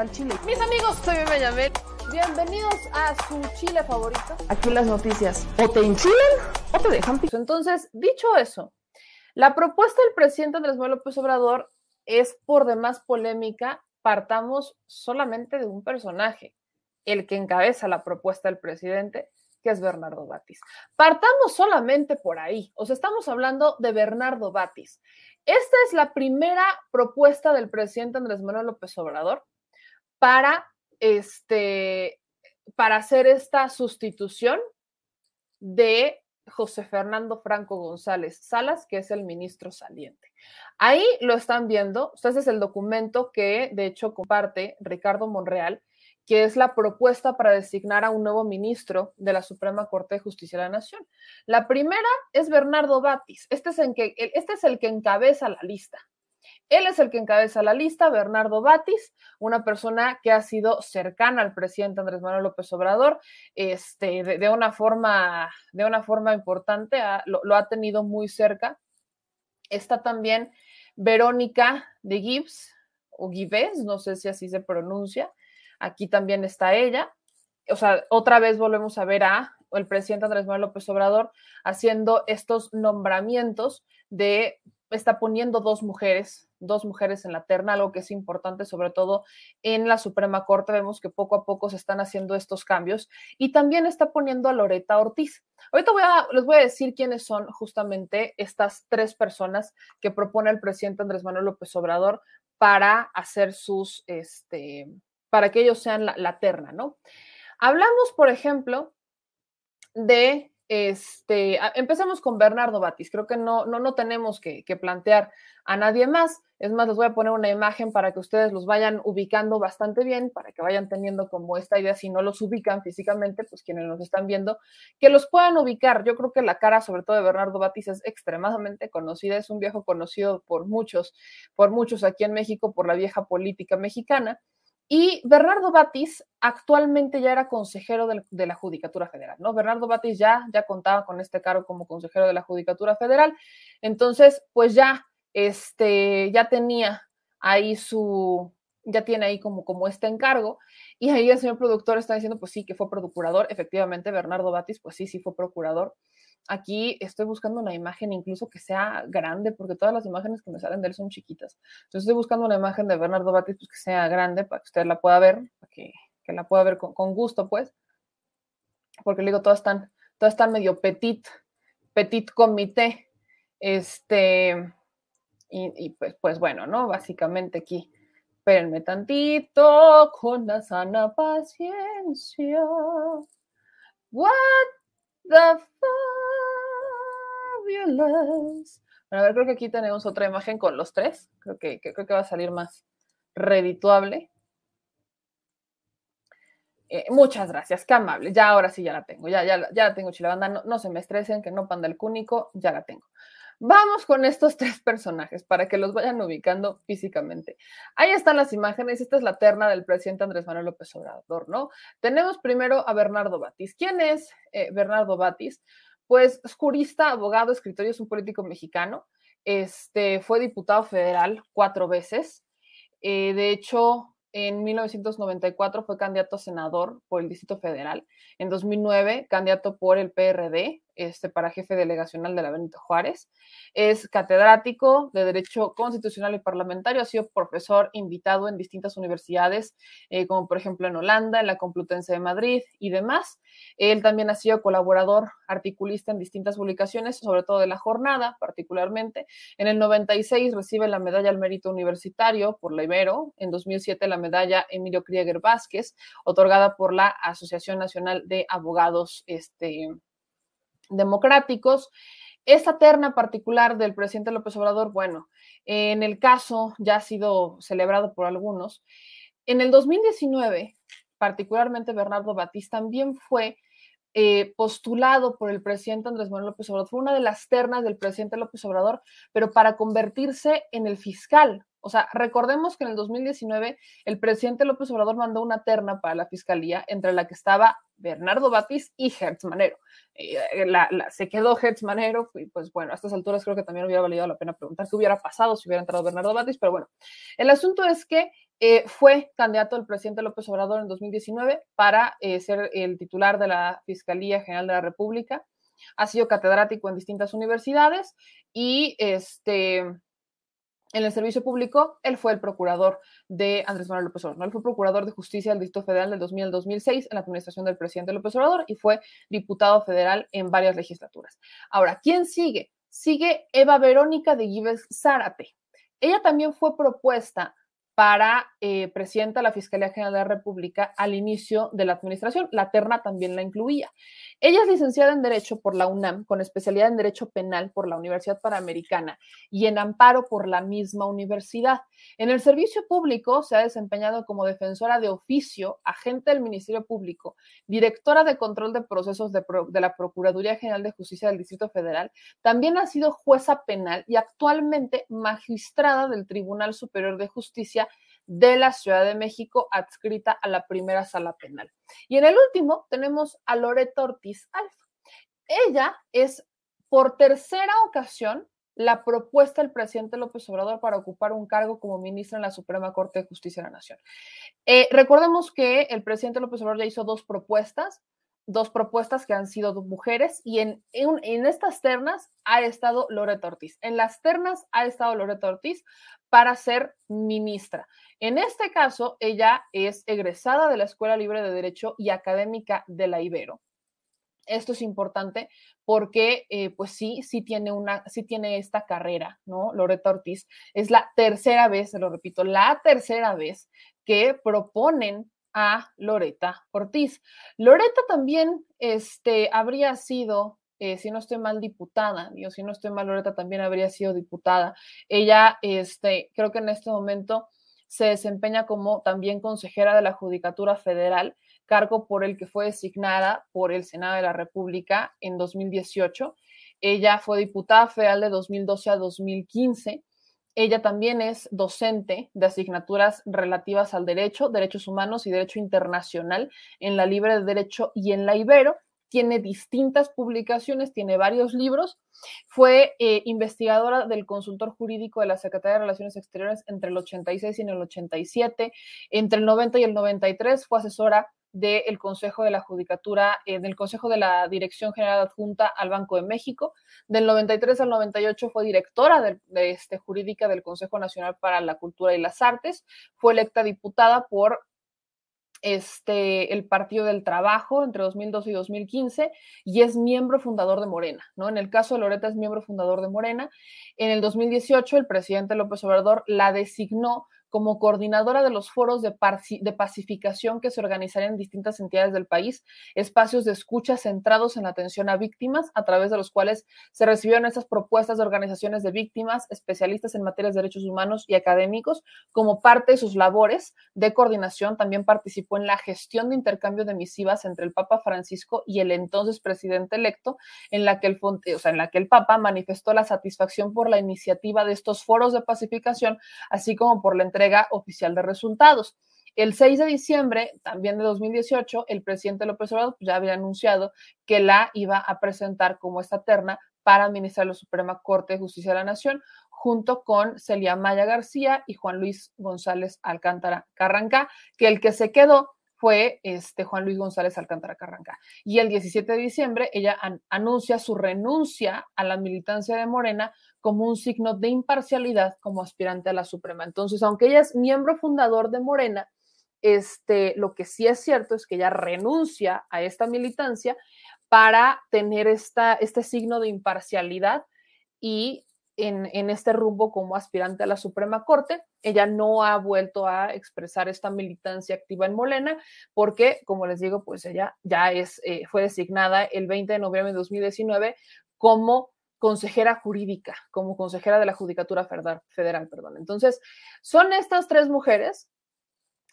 al chile. Mis amigos, soy Benjamín. Bienvenidos a su chile favorito. Aquí las noticias o te enchilan o te dejan piso. Entonces, dicho eso, la propuesta del presidente Andrés Manuel López Obrador es por demás polémica. Partamos solamente de un personaje, el que encabeza la propuesta del presidente, que es Bernardo Batis. Partamos solamente por ahí. O sea, estamos hablando de Bernardo Batis. Esta es la primera propuesta del presidente Andrés Manuel López Obrador para, este, para hacer esta sustitución de José Fernando Franco González Salas, que es el ministro saliente. Ahí lo están viendo, este es el documento que de hecho comparte Ricardo Monreal que es la propuesta para designar a un nuevo ministro de la Suprema Corte de Justicia de la Nación. La primera es Bernardo Batis. Este es, que, este es el que encabeza la lista. Él es el que encabeza la lista, Bernardo Batis, una persona que ha sido cercana al presidente Andrés Manuel López Obrador, este, de, una, forma, de una forma importante, lo, ha tenido muy cerca. Está también Verónica de Gibbs, o Gibbs, no sé si así se pronuncia, Aquí también está ella. O sea, otra vez volvemos a ver a el presidente Andrés Manuel López Obrador haciendo estos nombramientos de, está poniendo dos mujeres, dos mujeres en la terna, algo que es importante, sobre todo en la Suprema Corte. Vemos que poco a poco se están haciendo estos cambios y también está poniendo a Loreta Ortiz. Ahorita les voy a decir quiénes son justamente estas tres personas que propone el presidente Andrés Manuel López Obrador para hacer sus, este, para que ellos sean la, terna, ¿no? Hablamos, por ejemplo, de este, empezamos con Bernardo Batis. Creo que no, no, no tenemos que, plantear a nadie más. Es más, les voy a poner una imagen para que ustedes los vayan ubicando bastante bien, para que vayan teniendo como esta idea, si no los ubican físicamente, pues quienes nos están viendo, que los puedan ubicar. Yo creo que la cara, sobre todo de Bernardo Batis, es extremadamente conocida. Es un viejo conocido por muchos, por muchos aquí en México, por la vieja política mexicana. Y Bernardo Batis actualmente ya era consejero de, la Judicatura Federal, ¿no? Bernardo Batis ya, ya contaba con este cargo como consejero de la Judicatura Federal. Entonces, pues ya, este, ya tenía ahí su, ya tiene ahí como, como este encargo. Y ahí el señor productor está diciendo, pues sí, que fue procurador. Efectivamente, Bernardo Batis, pues sí, sí fue procurador. Aquí estoy buscando una imagen incluso que sea grande, porque todas las imágenes que me salen de él son chiquitas. Entonces estoy buscando una imagen de Bernardo Batis pues, que sea grande para que usted la pueda ver, para que, la pueda ver con, gusto, pues. Porque le digo, todas están, todas están medio petit, petit comité. Este, y, pues, pues bueno, ¿no? Básicamente aquí. Espérenme tantito con la sana paciencia. What the fabulous. Bueno, a ver, creo que aquí tenemos otra imagen con los tres. Creo que, creo que va a salir más redituable. Eh, muchas gracias, qué amable. Ya ahora sí ya la tengo. Ya, ya, ya la tengo, Chilabanda. No, no se me estresen, que no panda el cúnico, ya la tengo. Vamos con estos tres personajes para que los vayan ubicando físicamente. Ahí están las imágenes. Esta es la terna del presidente Andrés Manuel López Obrador, ¿no? Tenemos primero a Bernardo Batis. ¿Quién es eh, Bernardo Batis? Pues es jurista, abogado, escritor y es un político mexicano. Este, fue diputado federal cuatro veces. Eh, de hecho, en 1994 fue candidato a senador por el Distrito Federal. En 2009, candidato por el PRD este, para jefe delegacional de la Benito Juárez. Es catedrático de Derecho Constitucional y Parlamentario, ha sido profesor invitado en distintas universidades, eh, como por ejemplo en Holanda, en la Complutense de Madrid y demás. Él también ha sido colaborador, articulista en distintas publicaciones, sobre todo de la jornada particularmente. En el 96 recibe la medalla al mérito universitario por la Ibero, en 2007 la medalla Emilio Krieger Vázquez, otorgada por la Asociación Nacional de Abogados este, democráticos. Esta terna particular del presidente López Obrador, bueno, en el caso ya ha sido celebrado por algunos. En el 2019, particularmente Bernardo Batista también fue eh, postulado por el presidente Andrés Manuel López Obrador. Fue una de las ternas del presidente López Obrador, pero para convertirse en el fiscal o sea, recordemos que en el 2019 el presidente López Obrador mandó una terna para la fiscalía entre la que estaba Bernardo Batis y Hertz Manero. Eh, se quedó Hertz Manero y pues bueno, a estas alturas creo que también hubiera valido la pena preguntar qué hubiera pasado si hubiera entrado Bernardo Batis, pero bueno, el asunto es que eh, fue candidato del presidente López Obrador en 2019 para eh, ser el titular de la Fiscalía General de la República. Ha sido catedrático en distintas universidades y este, en el servicio público, él fue el procurador de Andrés Manuel López Obrador. Él fue procurador de justicia del Distrito Federal del 2000 al 2006 en la administración del presidente López Obrador y fue diputado federal en varias legislaturas. Ahora, ¿quién sigue? Sigue Eva Verónica de Gives Zárate. Ella también fue propuesta para eh, presidenta de la Fiscalía General de la República al inicio de la administración. La terna también la incluía. Ella es licenciada en Derecho por la UNAM, con especialidad en Derecho Penal por la Universidad Panamericana y en Amparo por la misma universidad. En el servicio público se ha desempeñado como defensora de oficio, agente del Ministerio Público, directora de control de procesos de, la Procuraduría General de Justicia del Distrito Federal. También ha sido jueza penal y actualmente magistrada del Tribunal Superior de Justicia de la Ciudad de México adscrita a la primera sala penal. Y en el último tenemos a Loreto Ortiz Alfa. Ella es por tercera ocasión la propuesta del presidente López Obrador para ocupar un cargo como ministra en la Suprema Corte de Justicia de la Nación. Eh, recordemos que el presidente López Obrador ya hizo dos propuestas, dos propuestas que han sido mujeres y en, en, estas ternas ha estado Loreto Ortiz. En las ternas ha estado Loreto Ortiz para ser ministra. En este caso, ella es egresada de la Escuela Libre de Derecho y académica de la Ibero. Esto es importante porque, eh, pues sí, sí tiene una, sí tiene esta carrera, ¿no? Loreta Ortiz es la tercera vez, se lo repito, la tercera vez que proponen Loreta Ortiz. Loreta también, este, habría sido eh, si no estoy mal, diputada, digo, si no estoy mal, Loreta también habría sido diputada. Ella, este, creo que en este momento se desempeña como también consejera de la Judicatura Federal, cargo por el que fue designada por el Senado de la República en 2018. Ella fue diputada federal de 2012 a 2015. Ella también es docente de asignaturas relativas al derecho, derechos humanos y derecho internacional en la Libre de Derecho y en la Ibero tiene distintas publicaciones, tiene varios libros. Fue eh, investigadora del consultor jurídico de la Secretaría de Relaciones Exteriores entre el 86 y el 87. Entre el 90 y el 93 fue asesora del Consejo de la Judicatura, eh, del Consejo de la Dirección General Adjunta al Banco de México. Del 93 al 98 fue directora de, este, jurídica del Consejo Nacional para la Cultura y las Artes. Fue electa diputada por este, el Partido del Trabajo entre 2012 y 2015 y es miembro fundador de Morena, ¿no? En el caso de Loreta es miembro fundador de Morena. En el 2018 el presidente López Obrador la designó como coordinadora de los foros de, de, pacificación que se organizarían en distintas entidades del país, espacios de escucha centrados en la atención a víctimas, a través de los cuales se recibieron esas propuestas de organizaciones de víctimas, especialistas en materias de derechos humanos y académicos, como parte de sus labores de coordinación. También participó en la gestión de intercambio de misivas entre el Papa Francisco y el entonces presidente electo, en la que el, o sea, en la que el Papa manifestó la satisfacción por la iniciativa de estos foros de pacificación, así como por la entrega oficial de resultados. El 6 de diciembre, también de 2018, el presidente López Obrador ya había anunciado que la iba a presentar como esta terna para administrar la Suprema Corte de Justicia de la Nación, junto con Celia Maya García y Juan Luis González Alcántara Carranca, que el que se quedó fue este Juan Luis González Alcántara Carranca. Y el 17 de diciembre ella anuncia su renuncia a la militancia de Morena como un signo de imparcialidad como aspirante a la Suprema. Entonces, aunque ella es miembro fundador de Morena, este, lo que sí es cierto es que ella renuncia a esta militancia para tener esta, este signo de imparcialidad y en, en, este rumbo como aspirante a la Suprema Corte. Ella no ha vuelto a expresar esta militancia activa en Morena porque, como les digo, pues ella ya es, eh, fue designada el 20 de noviembre de 2019 como consejera jurídica, como consejera de la Judicatura Federal. Perdón. Entonces, son estas tres mujeres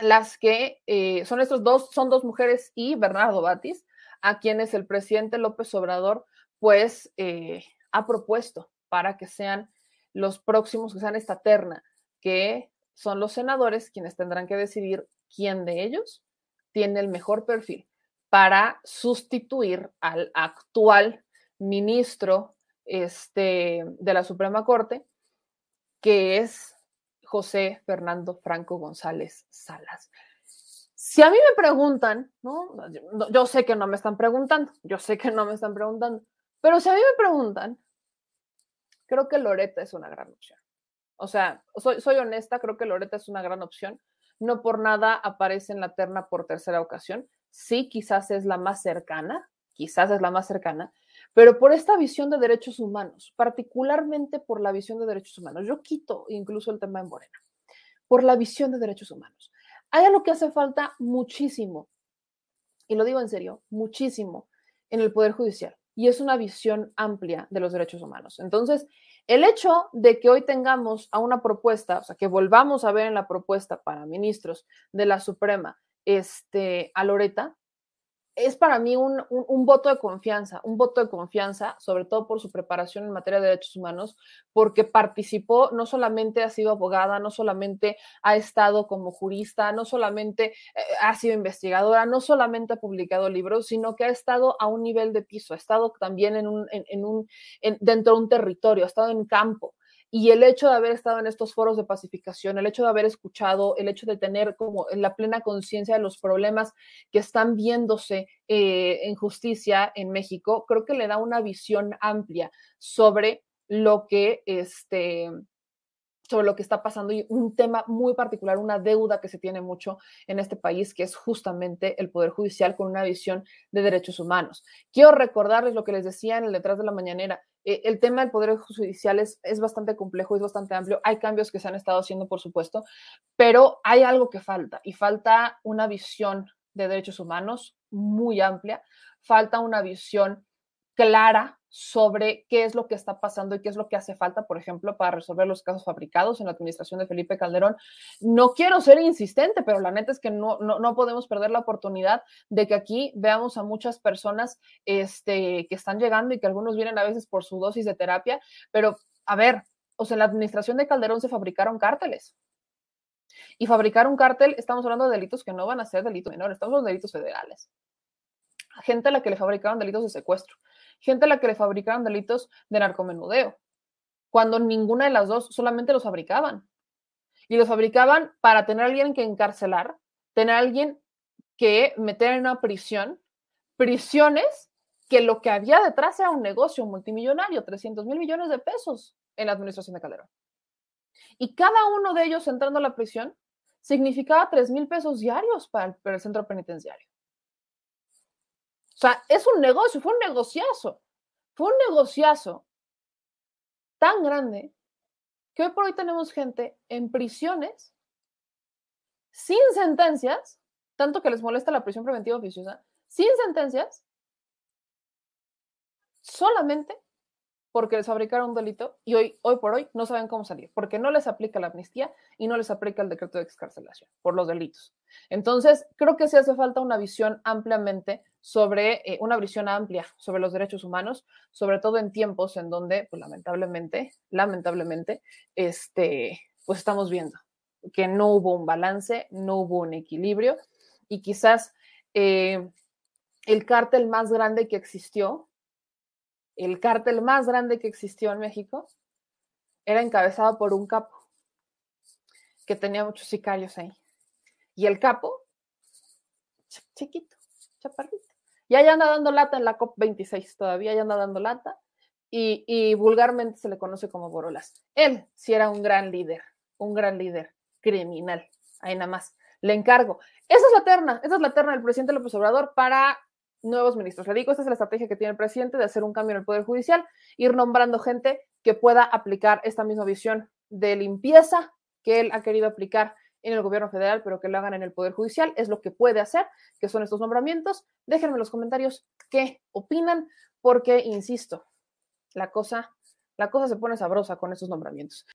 las que, eh, son estos dos, son dos mujeres y Bernardo Batis, a quienes el presidente López Obrador, pues, eh, ha propuesto para que sean los próximos, que sean esta terna, que son los senadores quienes tendrán que decidir quién de ellos tiene el mejor perfil para sustituir al actual ministro este, de la Suprema Corte, que es José Fernando Franco González Salas. Si a mí me preguntan, ¿no? Yo sé que no me están preguntando, yo sé que no me están preguntando, pero si a mí me preguntan, creo que Loreta es una gran opción. O sea, soy, soy honesta, creo que Loreta es una gran opción. No por nada aparece en la terna por tercera ocasión. Sí, quizás es la más cercana, quizás es la más cercana, pero por esta visión de derechos humanos, particularmente por la visión de derechos humanos. Yo quito incluso el tema en Morena, por la visión de derechos humanos. Hay algo que hace falta muchísimo, y lo digo en serio, muchísimo en el Poder Judicial, y es una visión amplia de los derechos humanos. Entonces, el hecho de que hoy tengamos a una propuesta, o sea, que volvamos a ver en la propuesta para ministros de la Suprema, este, a Loreta, es para mí un, voto de confianza, un voto de confianza, sobre todo por su preparación en materia de derechos humanos, porque participó, no solamente ha sido abogada, no solamente ha estado como jurista, no solamente eh, ha sido investigadora, no solamente ha publicado libros, sino que ha estado a un nivel de piso, ha estado también en un, en, un, dentro de un territorio, ha estado en campo. Y el hecho de haber estado en estos foros de pacificación, el hecho de haber escuchado, el hecho de tener como la plena conciencia de los problemas que están viéndose eh, en justicia en México, creo que le da una visión amplia sobre lo que este, sobre lo que está pasando y un tema muy particular, una deuda que se tiene mucho en este país, que es justamente el Poder Judicial con una visión de derechos humanos. Quiero recordarles lo que les decía en el detrás de la mañanera. Eh, el tema del Poder Judicial es, es, bastante complejo, es bastante amplio. Hay cambios que se han estado haciendo, por supuesto, pero hay algo que falta y falta una visión de derechos humanos muy amplia, falta una visión clara sobre qué es lo que está pasando y qué es lo que hace falta, por ejemplo, para resolver los casos fabricados en la administración de Felipe Calderón. No quiero ser insistente, pero la neta es que no, no, podemos perder la oportunidad de que aquí veamos a muchas personas este, que están llegando y que algunos vienen a veces por su dosis de terapia, pero a ver, o sea, en la administración de Calderón se fabricaron cárteles. Y fabricar un cártel, estamos hablando de delitos que no van a ser delitos menores, estamos hablando de delitos federales. Gente a la que le fabricaron delitos de secuestro gente a la que le fabricaban delitos de narcomenudeo, cuando ninguna de las dos solamente los fabricaban. Y los fabricaban para tener a alguien que encarcelar, tener a alguien que meter en una prisión, prisiones que lo que había detrás era un negocio multimillonario, 300 mil millones de pesos en la administración de Calderón. Y cada uno de ellos entrando a la prisión significaba 3 mil pesos diarios para el centro penitenciario. Sea, es un negocio, fue un negociazo. Fue un negociazo tan grande que hoy por hoy tenemos gente en prisiones sin sentencias, tanto que les molesta la prisión preventiva oficiosa, sin sentencias, solamente porque les fabricaron un delito y hoy, hoy por hoy no saben cómo salir, porque no les aplica la amnistía y no les aplica el decreto de excarcelación por los delitos. Entonces, creo que sí hace falta una visión ampliamente sobre, eh, una visión amplia sobre los derechos humanos, sobre todo en tiempos en donde, pues lamentablemente, lamentablemente, este, pues estamos viendo que no hubo un balance, no hubo un equilibrio y quizás eh, el cártel más grande que existió el cártel más grande que existió en México era encabezado por un capo que tenía muchos sicarios ahí. Y el capo, chiquito, chaparrito. Y ahí anda dando lata en la COP26, todavía ya anda dando lata. Y, y, vulgarmente se le conoce como Borolas. Él sí era un gran líder, un gran líder criminal. Ahí nada más. Le encargo. Esa es la terna, esa es la terna del presidente López Obrador para nuevos ministros. Le digo, esta es la estrategia que tiene el presidente de hacer un cambio en el Poder Judicial, ir nombrando gente que pueda aplicar esta misma visión de limpieza que él ha querido aplicar en el gobierno federal, pero que lo hagan en el Poder Judicial. Es lo que puede hacer, que son estos nombramientos. Déjenme en los comentarios qué opinan, porque, insisto, la cosa, la cosa se pone sabrosa con estos nombramientos.